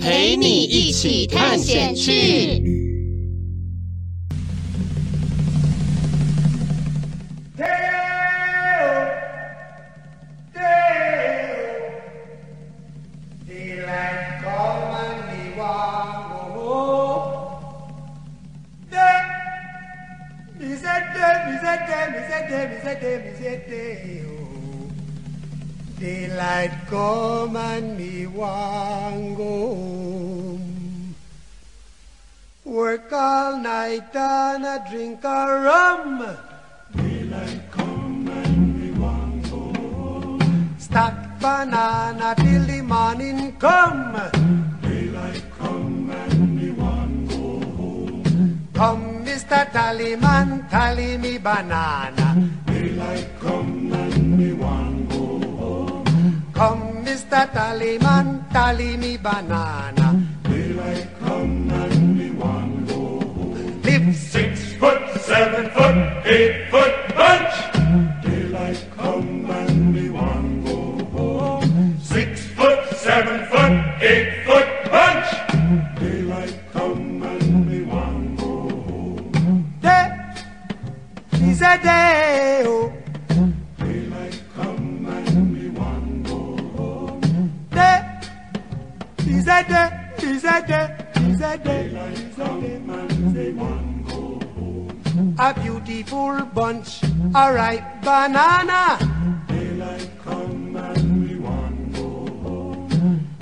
陪你一起探险去。Daylight come and me wan go home. Work all night and a drink a rum. Daylight come and me wan go home. Stack banana till the morning come. Daylight come and me wan go home. Come, Mr. Tallyman, tally me banana. Daylight come. Mr. Tallyman, tally me banana. Daylight come and me one go home. Live six foot, seven foot, eight foot bunch.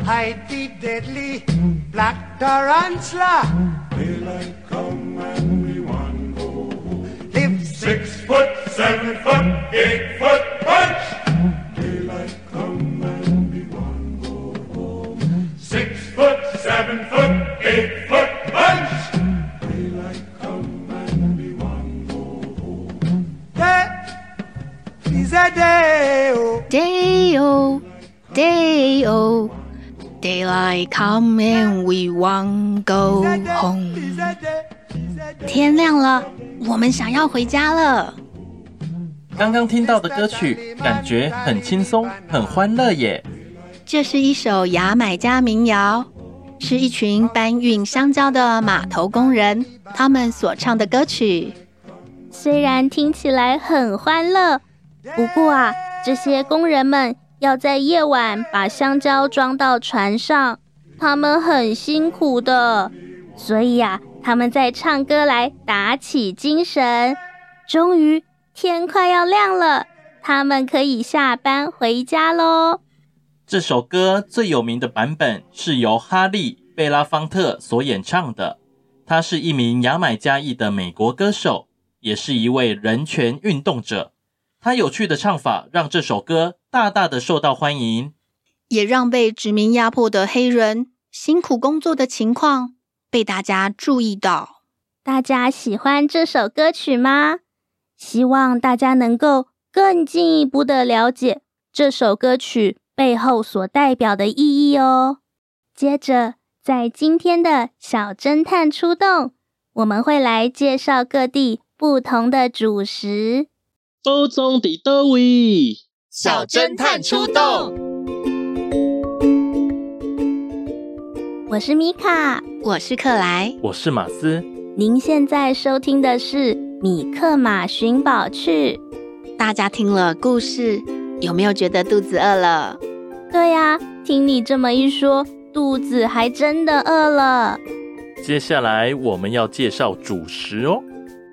hide the deadly black tarantula. Daylight come and we want go home. Live six foot, seven foot, eight foot punch. Daylight come and we want go. Six foot, seven foot, eight foot punch. Daylight come and we want go. Day oh? is a day-o. Oh. Day-o. Oh. Day-o. 天亮了，我们想要回家了。刚刚听到的歌曲，感觉很轻松，很欢乐耶。这是一首牙买加民谣，是一群搬运香蕉的码头工人，他们所唱的歌曲。虽然听起来很欢乐，不过啊，这些工人们。要在夜晚把香蕉装到船上，他们很辛苦的，所以呀、啊，他们在唱歌来打起精神。终于天快要亮了，他们可以下班回家喽。这首歌最有名的版本是由哈利·贝拉方特所演唱的，他是一名牙买加裔的美国歌手，也是一位人权运动者。他有趣的唱法让这首歌大大的受到欢迎，也让被殖民压迫的黑人辛苦工作的情况被大家注意到。大家喜欢这首歌曲吗？希望大家能够更进一步的了解这首歌曲背后所代表的意义哦。接着，在今天的小侦探出动，我们会来介绍各地不同的主食。宝藏在倒位？小侦探出动！我是米卡，我是克莱，我是马斯。您现在收听的是《米克马寻宝趣》。大家听了故事，有没有觉得肚子饿了？对呀，听你这么一说，肚子还真的饿了。接下来我们要介绍主食哦，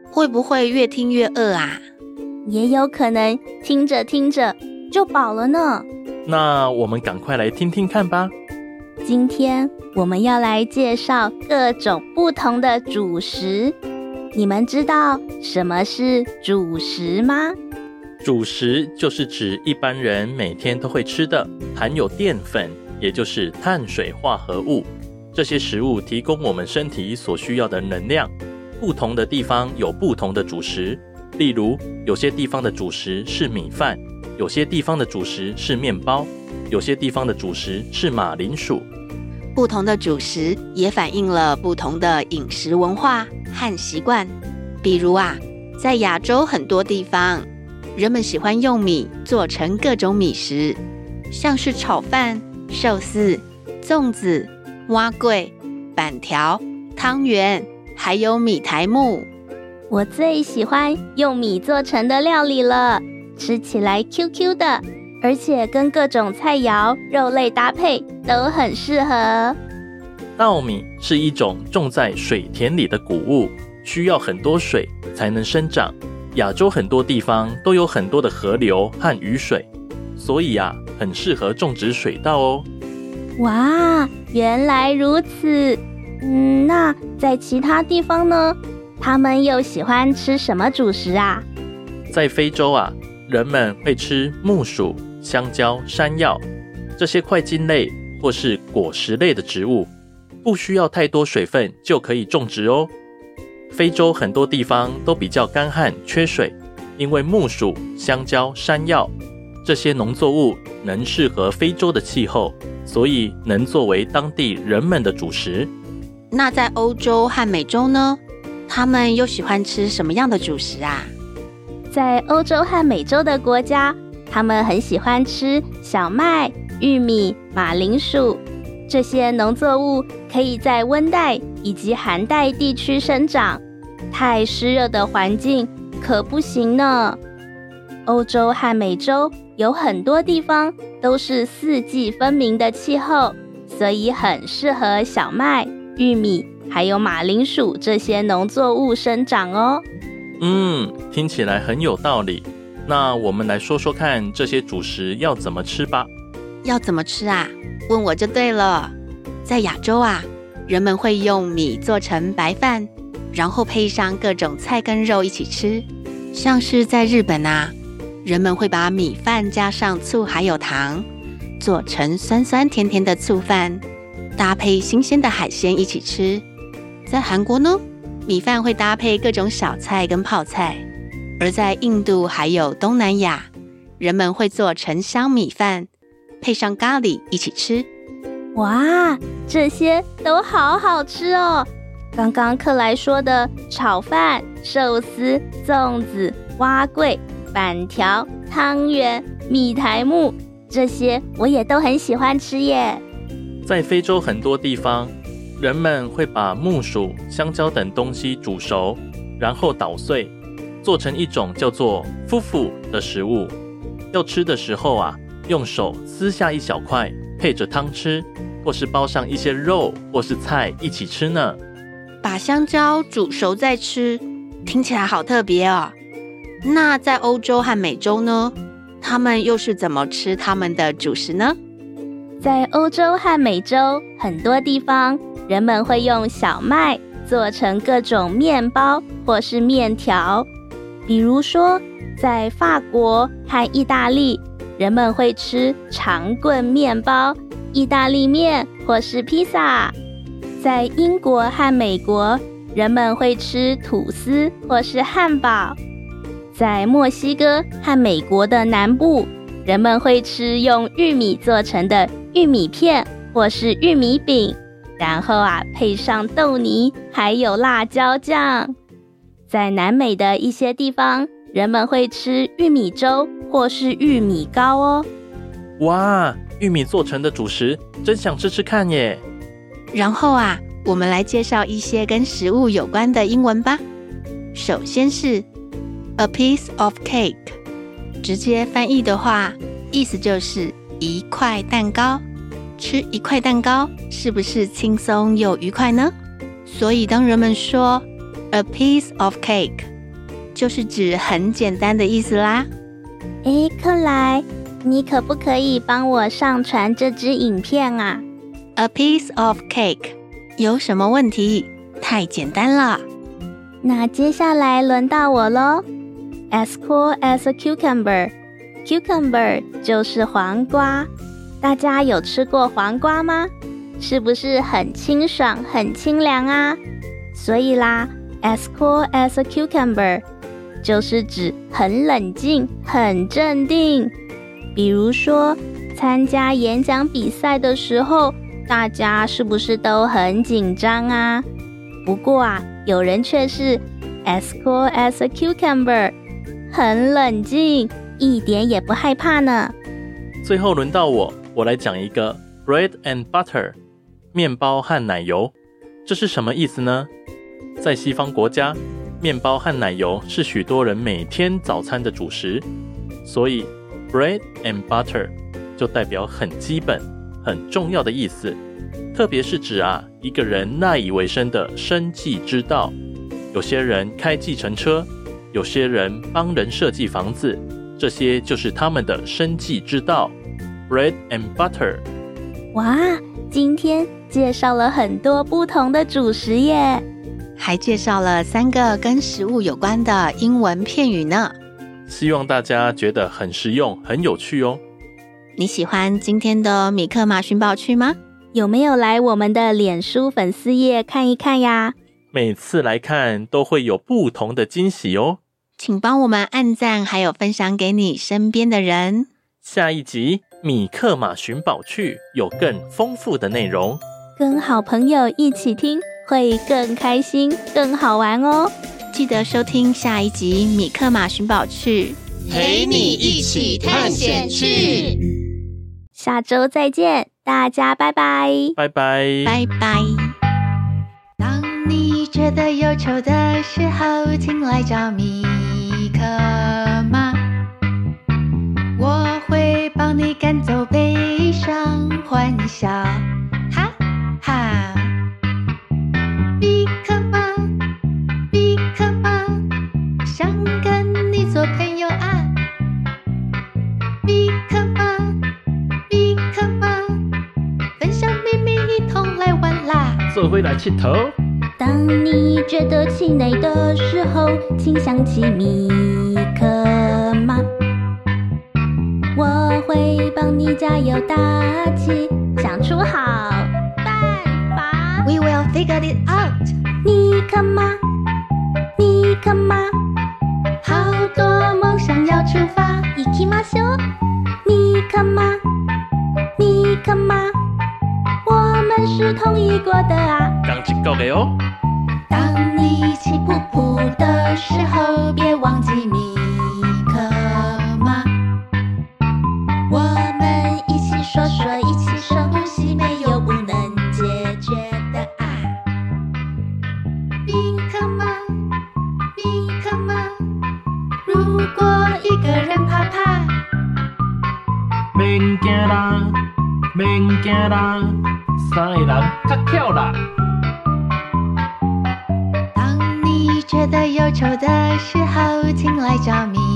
会不会越听越饿啊？也有可能听着听着就饱了呢。那我们赶快来听听看吧。今天我们要来介绍各种不同的主食。你们知道什么是主食吗？主食就是指一般人每天都会吃的，含有淀粉，也就是碳水化合物。这些食物提供我们身体所需要的能量。不同的地方有不同的主食，例如有些地方的主食是米饭，有些地方的主食是面包，有些地方的主食是马铃薯。不同的主食也反映了不同的饮食文化和习惯。比如啊，在亚洲很多地方，人们喜欢用米做成各种米食，像是炒饭、寿司、粽子、蛙桂、板条、汤圆，还有米苔木。我最喜欢用米做成的料理了，吃起来 Q Q 的。而且跟各种菜肴、肉类搭配都很适合。稻米是一种种在水田里的谷物，需要很多水才能生长。亚洲很多地方都有很多的河流和雨水，所以啊，很适合种植水稻哦。哇，原来如此。嗯，那在其他地方呢？他们又喜欢吃什么主食啊？在非洲啊，人们会吃木薯。香蕉、山药这些块茎类或是果实类的植物，不需要太多水分就可以种植哦。非洲很多地方都比较干旱缺水，因为木薯、香蕉、山药这些农作物能适合非洲的气候，所以能作为当地人们的主食。那在欧洲和美洲呢？他们又喜欢吃什么样的主食啊？在欧洲和美洲的国家。他们很喜欢吃小麦、玉米、马铃薯这些农作物，可以在温带以及寒带地区生长。太湿热的环境可不行呢。欧洲和美洲有很多地方都是四季分明的气候，所以很适合小麦、玉米还有马铃薯这些农作物生长哦。嗯，听起来很有道理。那我们来说说看，这些主食要怎么吃吧？要怎么吃啊？问我就对了。在亚洲啊，人们会用米做成白饭，然后配上各种菜跟肉一起吃。像是在日本啊，人们会把米饭加上醋还有糖，做成酸酸甜甜的醋饭，搭配新鲜的海鲜一起吃。在韩国呢，米饭会搭配各种小菜跟泡菜。而在印度还有东南亚，人们会做沉香米饭，配上咖喱一起吃。哇，这些都好好吃哦！刚刚克莱说的炒饭、寿司、粽子、蛙粿、板条、汤圆、米苔木，这些我也都很喜欢吃耶。在非洲很多地方，人们会把木薯、香蕉等东西煮熟，然后捣碎。做成一种叫做夫妇的食物，要吃的时候啊，用手撕下一小块，配着汤吃，或是包上一些肉或是菜一起吃呢。把香蕉煮熟再吃，听起来好特别哦。那在欧洲和美洲呢？他们又是怎么吃他们的主食呢？在欧洲和美洲很多地方，人们会用小麦做成各种面包或是面条。比如说，在法国和意大利，人们会吃长棍面包、意大利面或是披萨；在英国和美国，人们会吃吐司或是汉堡；在墨西哥和美国的南部，人们会吃用玉米做成的玉米片或是玉米饼，然后啊，配上豆泥还有辣椒酱。在南美的一些地方，人们会吃玉米粥或是玉米糕哦。哇，玉米做成的主食，真想吃吃看耶！然后啊，我们来介绍一些跟食物有关的英文吧。首先是 a piece of cake，直接翻译的话，意思就是一块蛋糕。吃一块蛋糕，是不是轻松又愉快呢？所以当人们说 a piece of cake，就是指很简单的意思啦。诶，克莱，你可不可以帮我上传这支影片啊？A piece of cake 有什么问题？太简单了。那接下来轮到我喽。As cool as a Cucumber 就是黄瓜。大家有吃过黄瓜吗？是不是很清爽、很清凉啊？所以啦，as cool as a cucumber 就是指很冷静、很镇定。比如说，参加演讲比赛的时候，大家是不是都很紧张啊？不过啊，有人却是 as cool as a cucumber，很冷静，一点也不害怕呢。最后轮到我。我来讲一个 bread and butter，面包和奶油，这是什么意思呢？在西方国家，面包和奶油是许多人每天早餐的主食，所以 bread and butter 就代表很基本、很重要的意思，特别是指啊一个人赖以为生的生计之道。有些人开计程车，有些人帮人设计房子，这些就是他们的生计之道。Bread and butter。哇，今天介绍了很多不同的主食耶，还介绍了三个跟食物有关的英文片语呢。希望大家觉得很实用、很有趣哦。你喜欢今天的米克马寻宝区吗？有没有来我们的脸书粉丝页看一看呀？每次来看都会有不同的惊喜哦。请帮我们按赞，还有分享给你身边的人。下一集。米克马寻宝趣有更丰富的内容，跟好朋友一起听会更开心、更好玩哦！记得收听下一集《米克马寻宝趣》，陪你一起探险去。下周再见，大家拜拜！拜拜！拜拜！当你觉得忧愁的时候，请来找米克马。帮你赶走悲伤，欢笑，哈哈！比克马，比克马，想跟你做朋友啊！比克马，比克马，分享秘密，一同来玩啦！做回来气头。当你觉得气馁的时候，请想起米觉得忧愁的时候，请来找米。